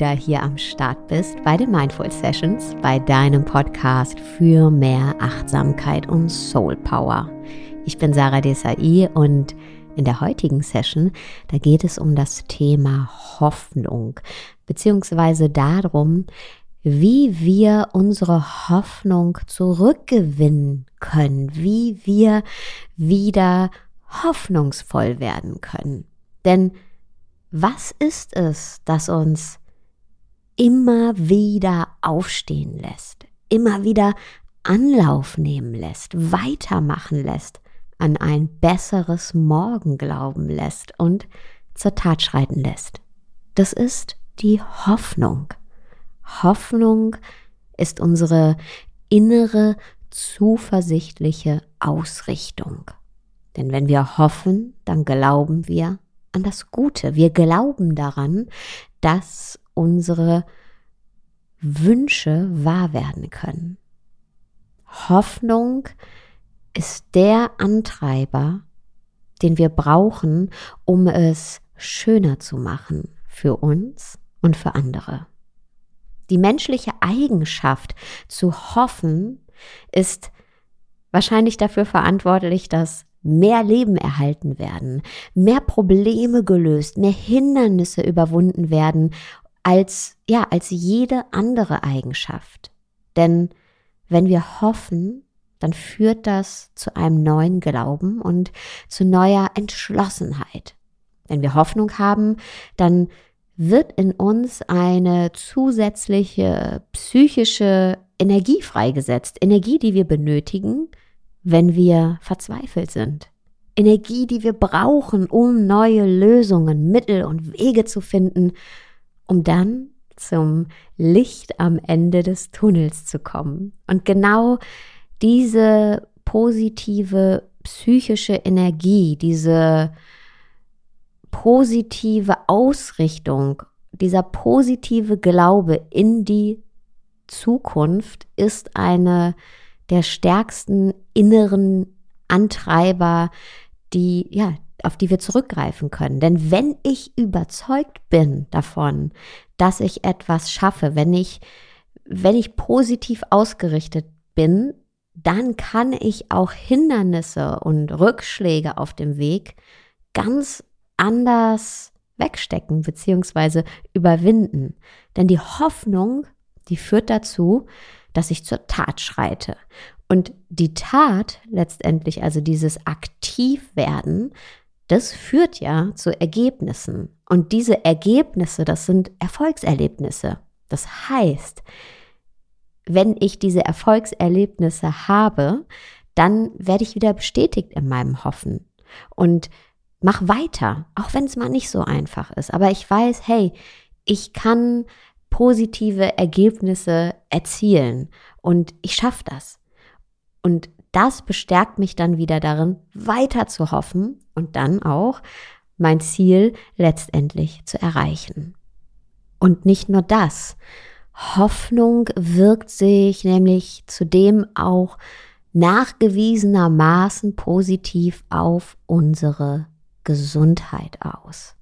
wieder hier am Start bist bei den Mindful Sessions, bei deinem Podcast für mehr Achtsamkeit und Soul Power. Ich bin Sarah Desai und in der heutigen Session, da geht es um das Thema Hoffnung, beziehungsweise darum, wie wir unsere Hoffnung zurückgewinnen können, wie wir wieder hoffnungsvoll werden können. Denn was ist es, das uns immer wieder aufstehen lässt, immer wieder Anlauf nehmen lässt, weitermachen lässt, an ein besseres Morgen glauben lässt und zur Tat schreiten lässt? Das ist die Hoffnung. Hoffnung ist unsere innere, zuversichtliche Ausrichtung. Denn wenn wir hoffen, dann glauben wir an das Gute. Wir glauben daran, dass unsere Wünsche wahr werden können. Hoffnung ist der Antreiber, den wir brauchen, um es schöner zu machen für uns und für andere. Die menschliche Eigenschaft zu hoffen ist wahrscheinlich dafür verantwortlich, dass mehr Leben erhalten werden, mehr Probleme gelöst, mehr Hindernisse überwunden werden als, ja, als jede andere Eigenschaft. Denn wenn wir hoffen, dann führt das zu einem neuen Glauben und zu neuer Entschlossenheit. Wenn wir Hoffnung haben, dann wird in uns eine zusätzliche psychische Energie freigesetzt, Energie, die wir benötigen, wenn wir verzweifelt sind. Energie, die wir brauchen, um neue Lösungen, Mittel und Wege zu finden, um dann zum Licht am Ende des Tunnels zu kommen. Und genau diese positive psychische Energie, diese positive Ausrichtung, dieser positive Glaube in die Zukunft ist eine der stärksten inneren Antreiber, die, ja, auf die wir zurückgreifen können. Denn wenn ich überzeugt bin davon, dass ich etwas schaffe, wenn ich, wenn ich positiv ausgerichtet bin, dann kann ich auch Hindernisse und Rückschläge auf dem Weg ganz anders wegstecken bzw. überwinden. Denn die Hoffnung, die führt dazu, dass ich zur Tat schreite. Und die Tat letztendlich, also dieses Aktivwerden, das führt ja zu Ergebnissen. Und diese Ergebnisse, das sind Erfolgserlebnisse. Das heißt, wenn ich diese Erfolgserlebnisse habe, dann werde ich wieder bestätigt in meinem Hoffen. Und mach weiter, auch wenn es mal nicht so einfach ist. Aber ich weiß, hey, ich kann positive Ergebnisse erzielen und ich schaffe das. Und das bestärkt mich dann wieder darin, weiter zu hoffen und dann auch mein Ziel letztendlich zu erreichen. Und nicht nur das. Hoffnung wirkt sich nämlich zudem auch nachgewiesenermaßen positiv auf unsere Gesundheit aus.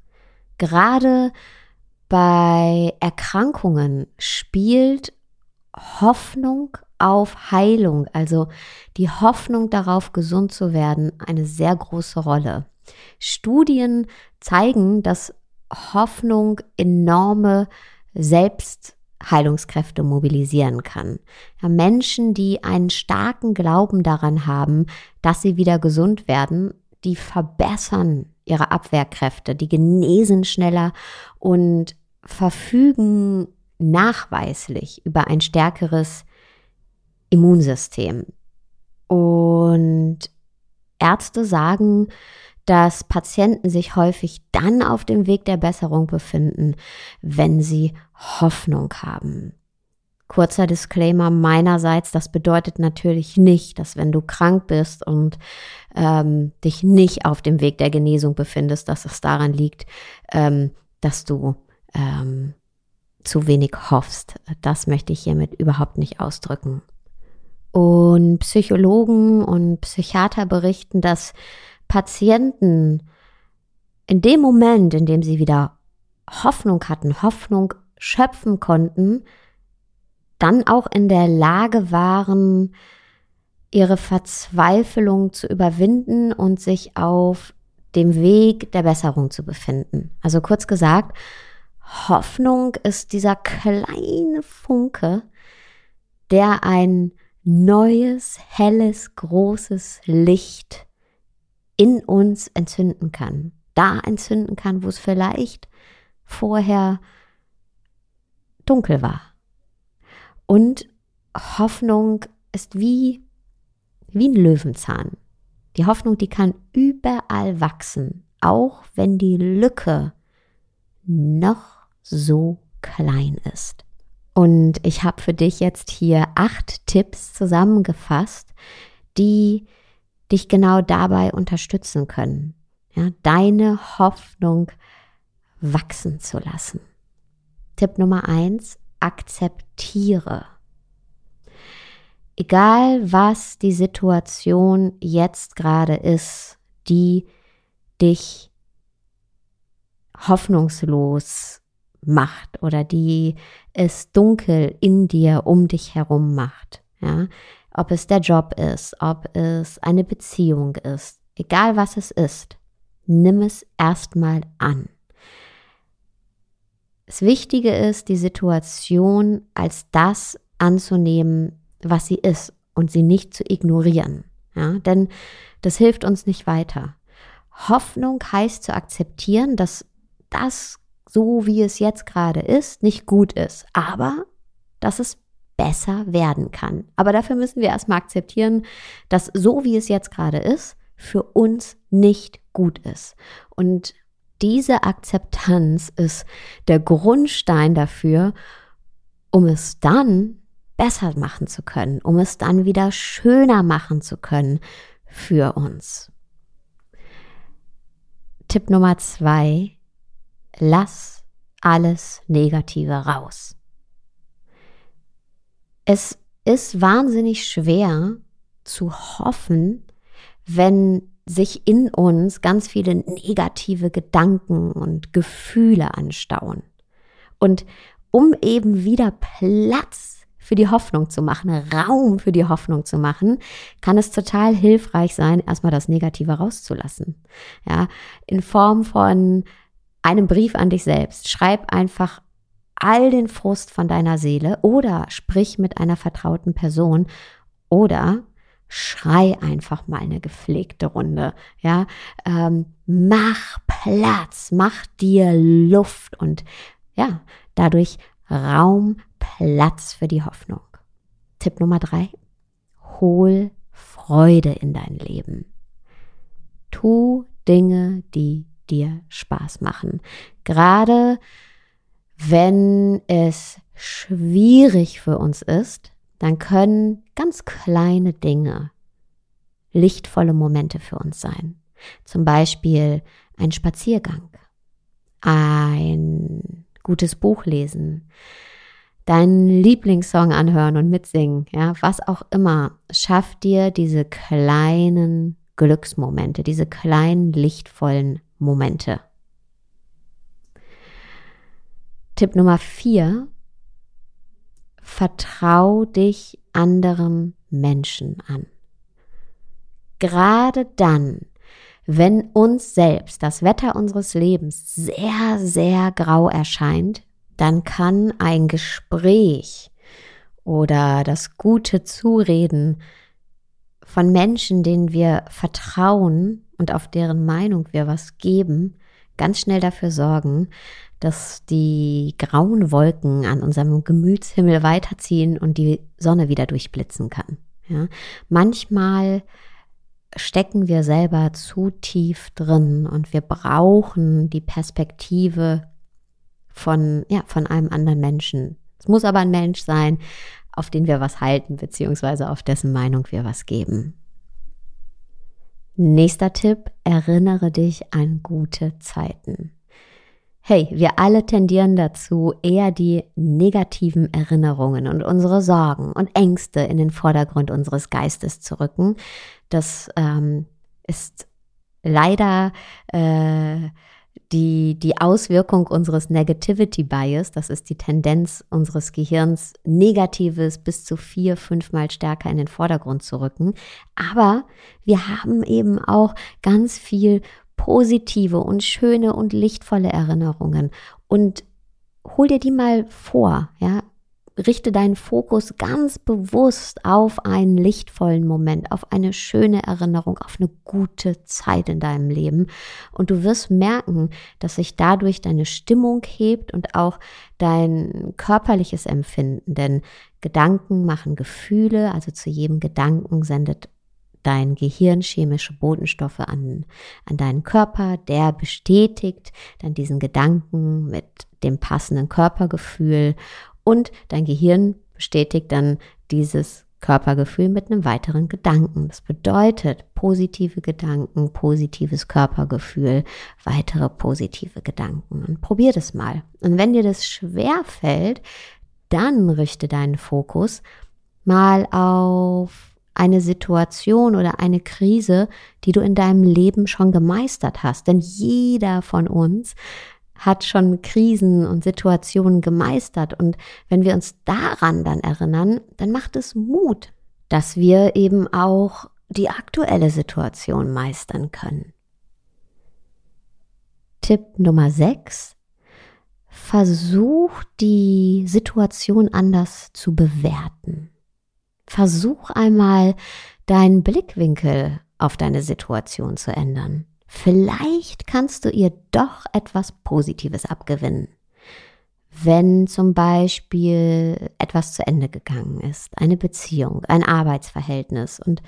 Gerade bei Erkrankungen spielt Hoffnung auf Heilung, also die Hoffnung darauf, gesund zu werden, eine sehr große Rolle. Studien zeigen, dass Hoffnung enorme Selbstheilungskräfte mobilisieren kann. Ja, Menschen, die einen starken Glauben daran haben, dass sie wieder gesund werden, die verbessern ihre Abwehrkräfte, die genesen schneller und verfügen nachweislich über ein stärkeres Immunsystem. Und Ärzte sagen, dass Patienten sich häufig dann auf dem Weg der Besserung befinden, wenn sie Hoffnung haben. Kurzer Disclaimer meinerseits, das bedeutet natürlich nicht, dass wenn du krank bist und ähm, dich nicht auf dem Weg der Genesung befindest, dass es daran liegt, ähm, dass du ähm, zu wenig hoffst. Das möchte ich hiermit überhaupt nicht ausdrücken. Und Psychologen und Psychiater berichten, dass Patienten in dem Moment, in dem sie wieder Hoffnung hatten, Hoffnung schöpfen konnten, dann auch in der Lage waren, ihre Verzweiflung zu überwinden und sich auf dem Weg der Besserung zu befinden. Also kurz gesagt, Hoffnung ist dieser kleine Funke, der ein neues, helles, großes Licht in uns entzünden kann. Da entzünden kann, wo es vielleicht vorher dunkel war. Und Hoffnung ist wie, wie ein Löwenzahn. Die Hoffnung, die kann überall wachsen, auch wenn die Lücke noch so klein ist. Und ich habe für dich jetzt hier acht Tipps zusammengefasst, die dich genau dabei unterstützen können, ja, deine Hoffnung wachsen zu lassen. Tipp Nummer eins, akzeptiere. Egal was die Situation jetzt gerade ist, die dich hoffnungslos macht oder die es dunkel in dir um dich herum macht. Ja, ob es der Job ist, ob es eine Beziehung ist, egal was es ist, nimm es erstmal an. Das Wichtige ist, die Situation als das anzunehmen, was sie ist und sie nicht zu ignorieren. Ja, denn das hilft uns nicht weiter. Hoffnung heißt zu akzeptieren, dass das so wie es jetzt gerade ist, nicht gut ist, aber dass es besser werden kann. Aber dafür müssen wir erstmal akzeptieren, dass so wie es jetzt gerade ist, für uns nicht gut ist. Und diese Akzeptanz ist der Grundstein dafür, um es dann besser machen zu können, um es dann wieder schöner machen zu können für uns. Tipp Nummer zwei, lass alles Negative raus. Es ist wahnsinnig schwer zu hoffen, wenn sich in uns ganz viele negative Gedanken und Gefühle anstauen. Und um eben wieder Platz für die Hoffnung zu machen, Raum für die Hoffnung zu machen, kann es total hilfreich sein, erstmal das Negative rauszulassen. Ja, in Form von einem Brief an dich selbst. Schreib einfach all den Frust von deiner Seele oder sprich mit einer vertrauten Person oder schrei einfach mal eine gepflegte Runde. Ja, ähm, mach Platz, mach dir Luft und ja, dadurch Raum, Platz für die Hoffnung. Tipp Nummer drei: Hol Freude in dein Leben. Tu Dinge, die dir Spaß machen. Gerade wenn es schwierig für uns ist, dann können ganz kleine Dinge lichtvolle Momente für uns sein. Zum Beispiel ein Spaziergang, ein gutes Buch lesen, deinen Lieblingssong anhören und mitsingen, ja, was auch immer. Schaff dir diese kleinen Glücksmomente, diese kleinen lichtvollen Momente. Tipp Nummer vier. Vertrau dich anderen Menschen an. Gerade dann, wenn uns selbst das Wetter unseres Lebens sehr, sehr grau erscheint, dann kann ein Gespräch oder das gute Zureden von Menschen, denen wir vertrauen und auf deren Meinung wir was geben, ganz schnell dafür sorgen, dass die grauen Wolken an unserem Gemütshimmel weiterziehen und die Sonne wieder durchblitzen kann. Ja? Manchmal stecken wir selber zu tief drin und wir brauchen die Perspektive von, ja, von einem anderen Menschen. Es muss aber ein Mensch sein, auf den wir was halten, beziehungsweise auf dessen Meinung wir was geben. Nächster Tipp, erinnere dich an gute Zeiten. Hey, wir alle tendieren dazu, eher die negativen Erinnerungen und unsere Sorgen und Ängste in den Vordergrund unseres Geistes zu rücken. Das ähm, ist leider äh, die, die Auswirkung unseres Negativity Bias, das ist die Tendenz unseres Gehirns, Negatives bis zu vier, fünfmal stärker in den Vordergrund zu rücken. Aber wir haben eben auch ganz viel positive und schöne und lichtvolle Erinnerungen. Und hol dir die mal vor, ja richte deinen Fokus ganz bewusst auf einen lichtvollen Moment, auf eine schöne Erinnerung, auf eine gute Zeit in deinem Leben. Und du wirst merken, dass sich dadurch deine Stimmung hebt und auch dein körperliches Empfinden. Denn Gedanken machen Gefühle, also zu jedem Gedanken sendet dein Gehirn chemische Botenstoffe an, an deinen Körper, der bestätigt dann diesen Gedanken mit dem passenden Körpergefühl und dein Gehirn bestätigt dann dieses Körpergefühl mit einem weiteren Gedanken. Das bedeutet positive Gedanken, positives Körpergefühl, weitere positive Gedanken. Und probier das mal. Und wenn dir das schwer fällt, dann richte deinen Fokus mal auf eine Situation oder eine Krise, die du in deinem Leben schon gemeistert hast. Denn jeder von uns hat schon Krisen und Situationen gemeistert. Und wenn wir uns daran dann erinnern, dann macht es Mut, dass wir eben auch die aktuelle Situation meistern können. Tipp Nummer 6. Versuch die Situation anders zu bewerten. Versuch einmal deinen Blickwinkel auf deine Situation zu ändern. Vielleicht kannst du ihr doch etwas Positives abgewinnen. Wenn zum Beispiel etwas zu Ende gegangen ist, eine Beziehung, ein Arbeitsverhältnis und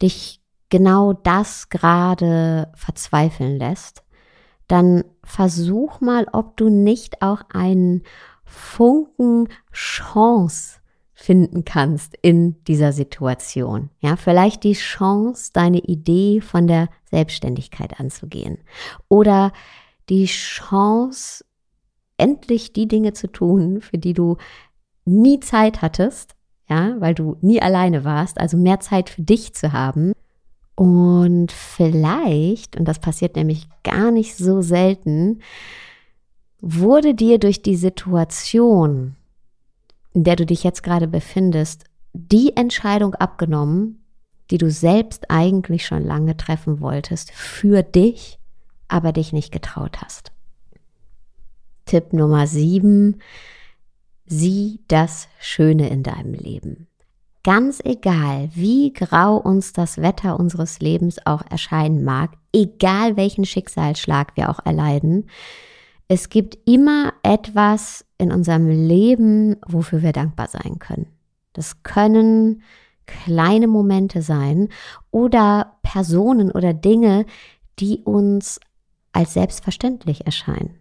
dich genau das gerade verzweifeln lässt, dann versuch mal, ob du nicht auch einen Funken Chance finden kannst in dieser Situation. Ja, vielleicht die Chance, deine Idee von der Selbstständigkeit anzugehen oder die Chance, endlich die Dinge zu tun, für die du nie Zeit hattest, ja, weil du nie alleine warst, also mehr Zeit für dich zu haben. Und vielleicht, und das passiert nämlich gar nicht so selten, wurde dir durch die Situation, in der du dich jetzt gerade befindest, die Entscheidung abgenommen, die du selbst eigentlich schon lange treffen wolltest, für dich, aber dich nicht getraut hast. Tipp Nummer sieben, sieh das Schöne in deinem Leben. Ganz egal, wie grau uns das Wetter unseres Lebens auch erscheinen mag, egal welchen Schicksalsschlag wir auch erleiden, es gibt immer etwas in unserem Leben, wofür wir dankbar sein können. Das können kleine Momente sein oder Personen oder Dinge, die uns als selbstverständlich erscheinen.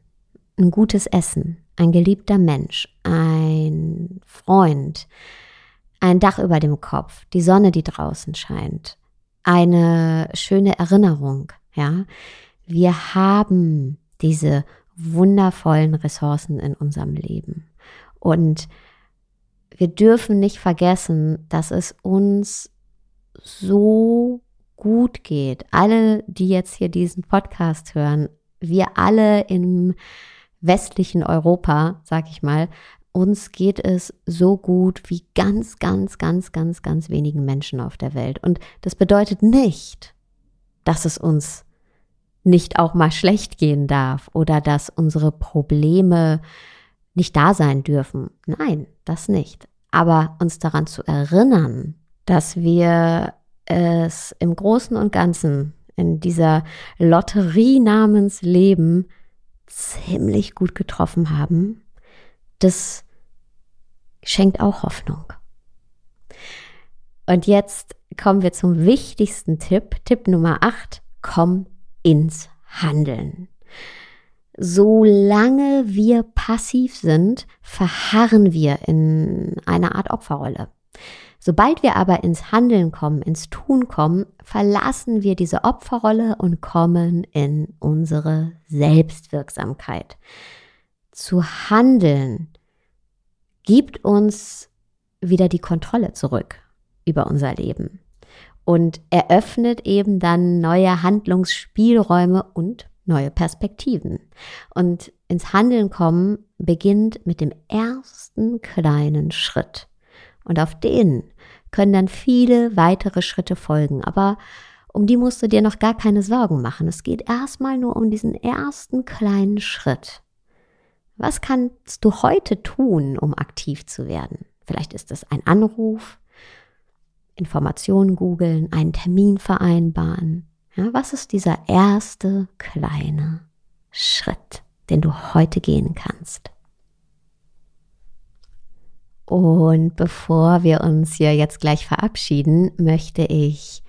Ein gutes Essen, ein geliebter Mensch, ein Freund, ein Dach über dem Kopf, die Sonne, die draußen scheint, eine schöne Erinnerung, ja. Wir haben diese wundervollen Ressourcen in unserem Leben. Und wir dürfen nicht vergessen, dass es uns so gut geht. Alle, die jetzt hier diesen Podcast hören, wir alle im westlichen Europa, sag ich mal, uns geht es so gut wie ganz, ganz, ganz, ganz, ganz wenigen Menschen auf der Welt. Und das bedeutet nicht, dass es uns nicht auch mal schlecht gehen darf oder dass unsere Probleme nicht da sein dürfen. Nein, das nicht. Aber uns daran zu erinnern, dass wir es im Großen und Ganzen in dieser Lotterie namens Leben ziemlich gut getroffen haben, das schenkt auch Hoffnung. Und jetzt kommen wir zum wichtigsten Tipp, Tipp Nummer 8, komm ins Handeln. Solange wir passiv sind, verharren wir in einer Art Opferrolle. Sobald wir aber ins Handeln kommen, ins Tun kommen, verlassen wir diese Opferrolle und kommen in unsere Selbstwirksamkeit. Zu handeln gibt uns wieder die Kontrolle zurück über unser Leben und eröffnet eben dann neue Handlungsspielräume und neue Perspektiven. Und ins Handeln kommen beginnt mit dem ersten kleinen Schritt. Und auf den können dann viele weitere Schritte folgen. Aber um die musst du dir noch gar keine Sorgen machen. Es geht erstmal nur um diesen ersten kleinen Schritt. Was kannst du heute tun, um aktiv zu werden? Vielleicht ist es ein Anruf, Informationen googeln, einen Termin vereinbaren. Ja, was ist dieser erste kleine Schritt, den du heute gehen kannst? Und bevor wir uns hier jetzt gleich verabschieden, möchte ich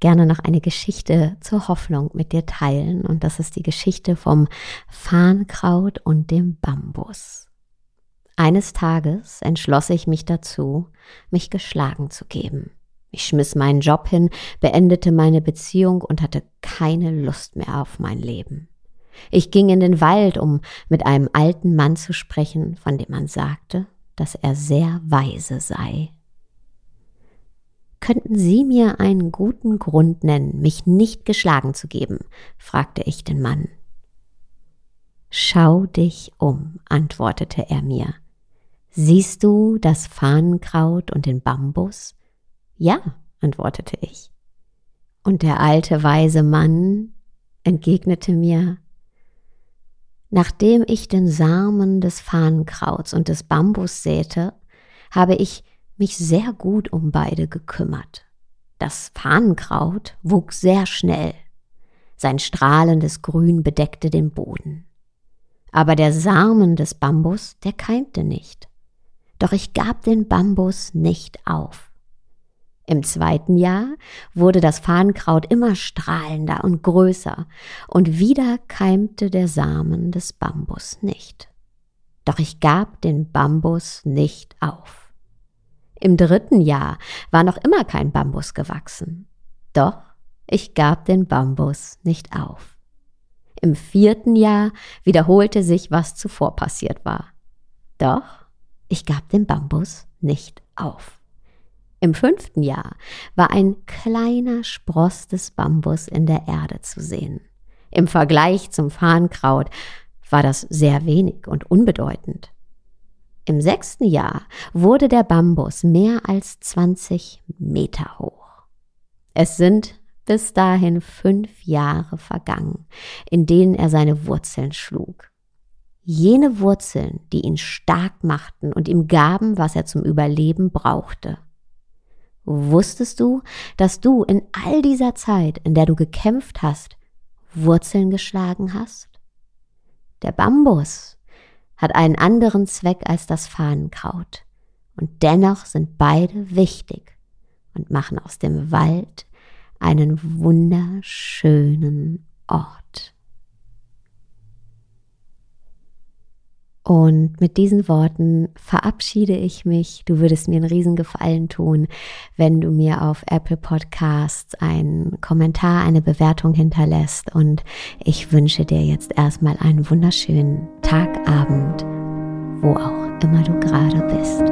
gerne noch eine Geschichte zur Hoffnung mit dir teilen. Und das ist die Geschichte vom Farnkraut und dem Bambus. Eines Tages entschloss ich mich dazu, mich geschlagen zu geben. Ich schmiss meinen Job hin, beendete meine Beziehung und hatte keine Lust mehr auf mein Leben. Ich ging in den Wald, um mit einem alten Mann zu sprechen, von dem man sagte, dass er sehr weise sei. Könnten Sie mir einen guten Grund nennen, mich nicht geschlagen zu geben? fragte ich den Mann. Schau dich um, antwortete er mir. Siehst du das Fahnenkraut und den Bambus? Ja, antwortete ich. Und der alte weise Mann entgegnete mir, Nachdem ich den Samen des Fahnenkrauts und des Bambus säte, habe ich mich sehr gut um beide gekümmert. Das Fahnenkraut wuchs sehr schnell. Sein strahlendes Grün bedeckte den Boden. Aber der Samen des Bambus, der keimte nicht. Doch ich gab den Bambus nicht auf. Im zweiten Jahr wurde das Fahnenkraut immer strahlender und größer, und wieder keimte der Samen des Bambus nicht. Doch ich gab den Bambus nicht auf. Im dritten Jahr war noch immer kein Bambus gewachsen. Doch ich gab den Bambus nicht auf. Im vierten Jahr wiederholte sich, was zuvor passiert war. Doch ich gab den Bambus nicht auf. Im fünften Jahr war ein kleiner Spross des Bambus in der Erde zu sehen. Im Vergleich zum Farnkraut war das sehr wenig und unbedeutend. Im sechsten Jahr wurde der Bambus mehr als 20 Meter hoch. Es sind bis dahin fünf Jahre vergangen, in denen er seine Wurzeln schlug. Jene Wurzeln, die ihn stark machten und ihm gaben, was er zum Überleben brauchte. Wusstest du, dass du in all dieser Zeit, in der du gekämpft hast, Wurzeln geschlagen hast? Der Bambus hat einen anderen Zweck als das Fahnenkraut, und dennoch sind beide wichtig und machen aus dem Wald einen wunderschönen Ort. Und mit diesen Worten verabschiede ich mich. Du würdest mir einen Riesengefallen tun, wenn du mir auf Apple Podcasts einen Kommentar, eine Bewertung hinterlässt. Und ich wünsche dir jetzt erstmal einen wunderschönen Tag, Abend, wo auch immer du gerade bist.